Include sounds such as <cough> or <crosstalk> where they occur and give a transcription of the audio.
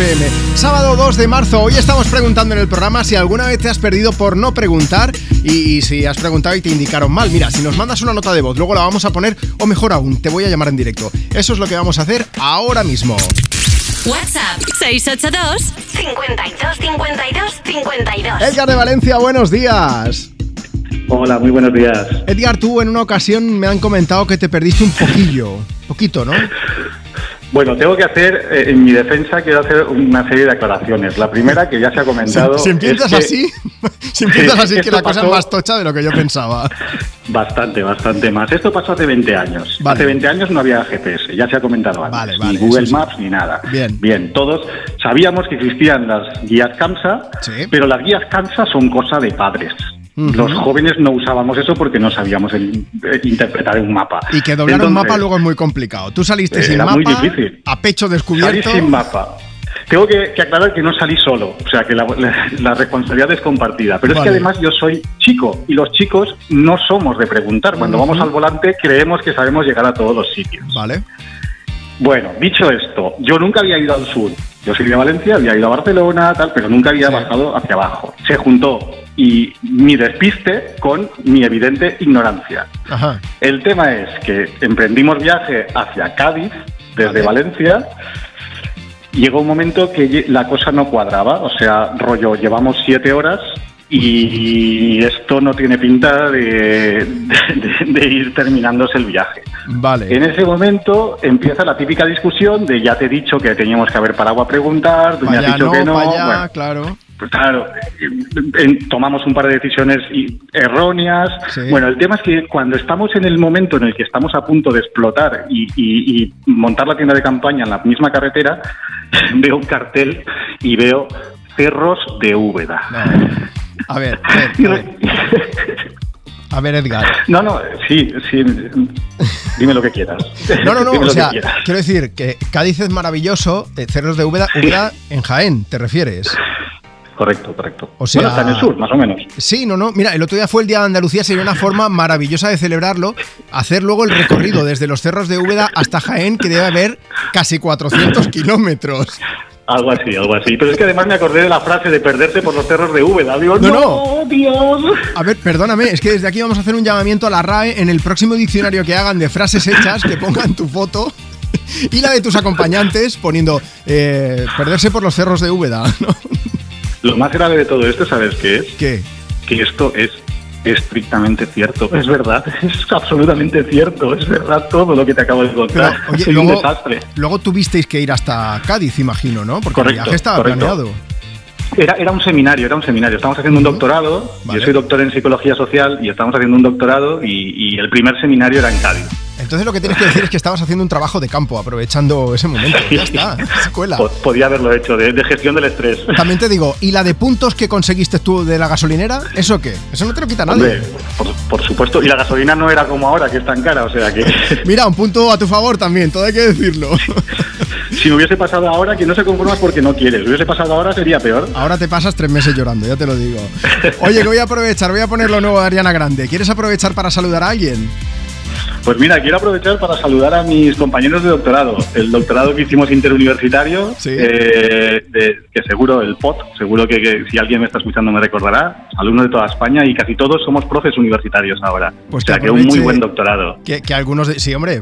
FM. Sábado 2 de marzo, hoy estamos preguntando en el programa si alguna vez te has perdido por no preguntar y, si has preguntado y te indicaron mal. Mira, si nos mandas una nota de voz, luego la vamos a poner, o mejor aún, te voy a llamar en directo. Eso es lo que vamos a hacer ahora mismo. WhatsApp 682 52 52 52. Edgar de Valencia, buenos días. Hola, muy buenos días. Edgar, tú en una ocasión me han comentado que te perdiste un poquillo. Poquito, ¿no? <laughs> Bueno, tengo que hacer, eh, en mi defensa, quiero hacer una serie de aclaraciones. La primera, que ya se ha comentado. Si, empiezas así, <laughs> si empiezas así, que la cosa es más tocha de lo que yo pensaba. <laughs> Bastante, bastante más. Esto pasó hace 20 años. Hace 20 años no había GPS, ya se ha comentado antes. ni Google Maps ni nada. Bien. Bien, todos sabíamos que existían las guías CAMSA, pero las guías CAMSA son cosa de padres. Los jóvenes no usábamos eso porque no sabíamos interpretar un mapa. Y que doblar un mapa luego es muy complicado. Tú saliste sin mapa, a pecho descubierto. Salí sin mapa. Tengo que, aclarar que no salí solo, o sea que la, responsabilidad es compartida. Pero es que además yo soy chico y los chicos no somos de preguntar. Cuando vamos al volante creemos que sabemos llegar a todos los sitios. Vale. Bueno, dicho esto, yo nunca había ido al sur. Yo soy de Valencia, había ido a Barcelona, tal, pero nunca había bajado hacia abajo. Se juntó y mi despiste con mi evidente ignorancia. El tema es que emprendimos viaje hacia Cádiz desde Valencia. Llegó un momento que la cosa no cuadraba, o sea, rollo, llevamos siete horas y esto no tiene pinta de, ir terminándose el viaje. Vale. En ese momento empieza la típica discusión de ya te he dicho que teníamos que haber parado a preguntar, tú me has dicho que no. claro. Pues claro, tomamos un par de decisiones erróneas. Bueno, el tema es que cuando estamos en el momento en el que estamos a punto de explotar y, montar la tienda de campaña en la misma carretera, <laughs> veo un cartel y veo cerros de Úbeda. A ver, a ver, <laughs> a ver. Edgar. No, no, sí, sí. Dime lo que quieras. <laughs> No, no, no. o sea, quiero decir que Cádiz es maravilloso, eh, Cerros de Úbeda, Úbeda en Jaén, ¿te refieres? Correcto, correcto. O sea, está en el sur, más o menos. Sí, no, no. Mira, el otro día fue el Día de Andalucía, sería una forma maravillosa de celebrarlo, hacer luego el recorrido desde los cerros de Úbeda hasta Jaén, que debe haber casi 400 kilómetros. Algo así, algo así. Pero es que además me acordé de la frase de perderse por los cerros de Úbeda. Digo, no, no, Dios. A ver, perdóname, es que desde aquí vamos a hacer un llamamiento a la RAE en el próximo diccionario que hagan de frases hechas, que pongan tu foto y la de tus acompañantes poniendo eh, perderse por los cerros de Úbeda. <laughs> ¿no? Lo más grave de todo esto, ¿sabes qué es? ¿Qué? Que esto es estrictamente cierto. Es verdad, es absolutamente cierto. Es verdad todo lo que te acabo de contar. oye, luego, un desastre. Luego tuvisteis que ir hasta Cádiz, imagino, ¿no? Porque el viaje estaba planeado. Era, era un seminario, era un seminario. Estamos haciendo un doctorado. Yo soy doctor en psicología social y estamos haciendo un doctorado y el primer seminario era en Cádiz. Entonces lo que tienes que decir es que estabas haciendo un trabajo de campo, aprovechando ese momento. <laughs> Ya está, escuela. Podía haberlo hecho, de, gestión del estrés. También te digo, ¿y la de puntos que conseguiste tú de la gasolinera? ¿Eso qué? Eso no te lo quita nadie. por, supuesto, y la gasolina no era como ahora, que es tan cara, o sea que... <laughs> Mira, un punto a tu favor también, todo hay que decirlo. <laughs> si me hubiese pasado ahora, que no se conformas porque no quieres. Si hubiese pasado ahora, sería peor. Ahora te pasas tres meses llorando, ya te lo digo. Oye, que voy a aprovechar, voy a poner lo nuevo de Ariana Grande. ¿Quieres aprovechar para saludar a alguien? Pues mira, quiero aprovechar para saludar a mis compañeros de doctorado. El doctorado que hicimos interuniversitario, eh, que seguro, el POT, seguro que, si alguien me está escuchando me recordará, alumnos de toda España y casi todos somos profes universitarios ahora. Pues o sea, que, un muy buen doctorado. Que, algunos, de, sí, hombre,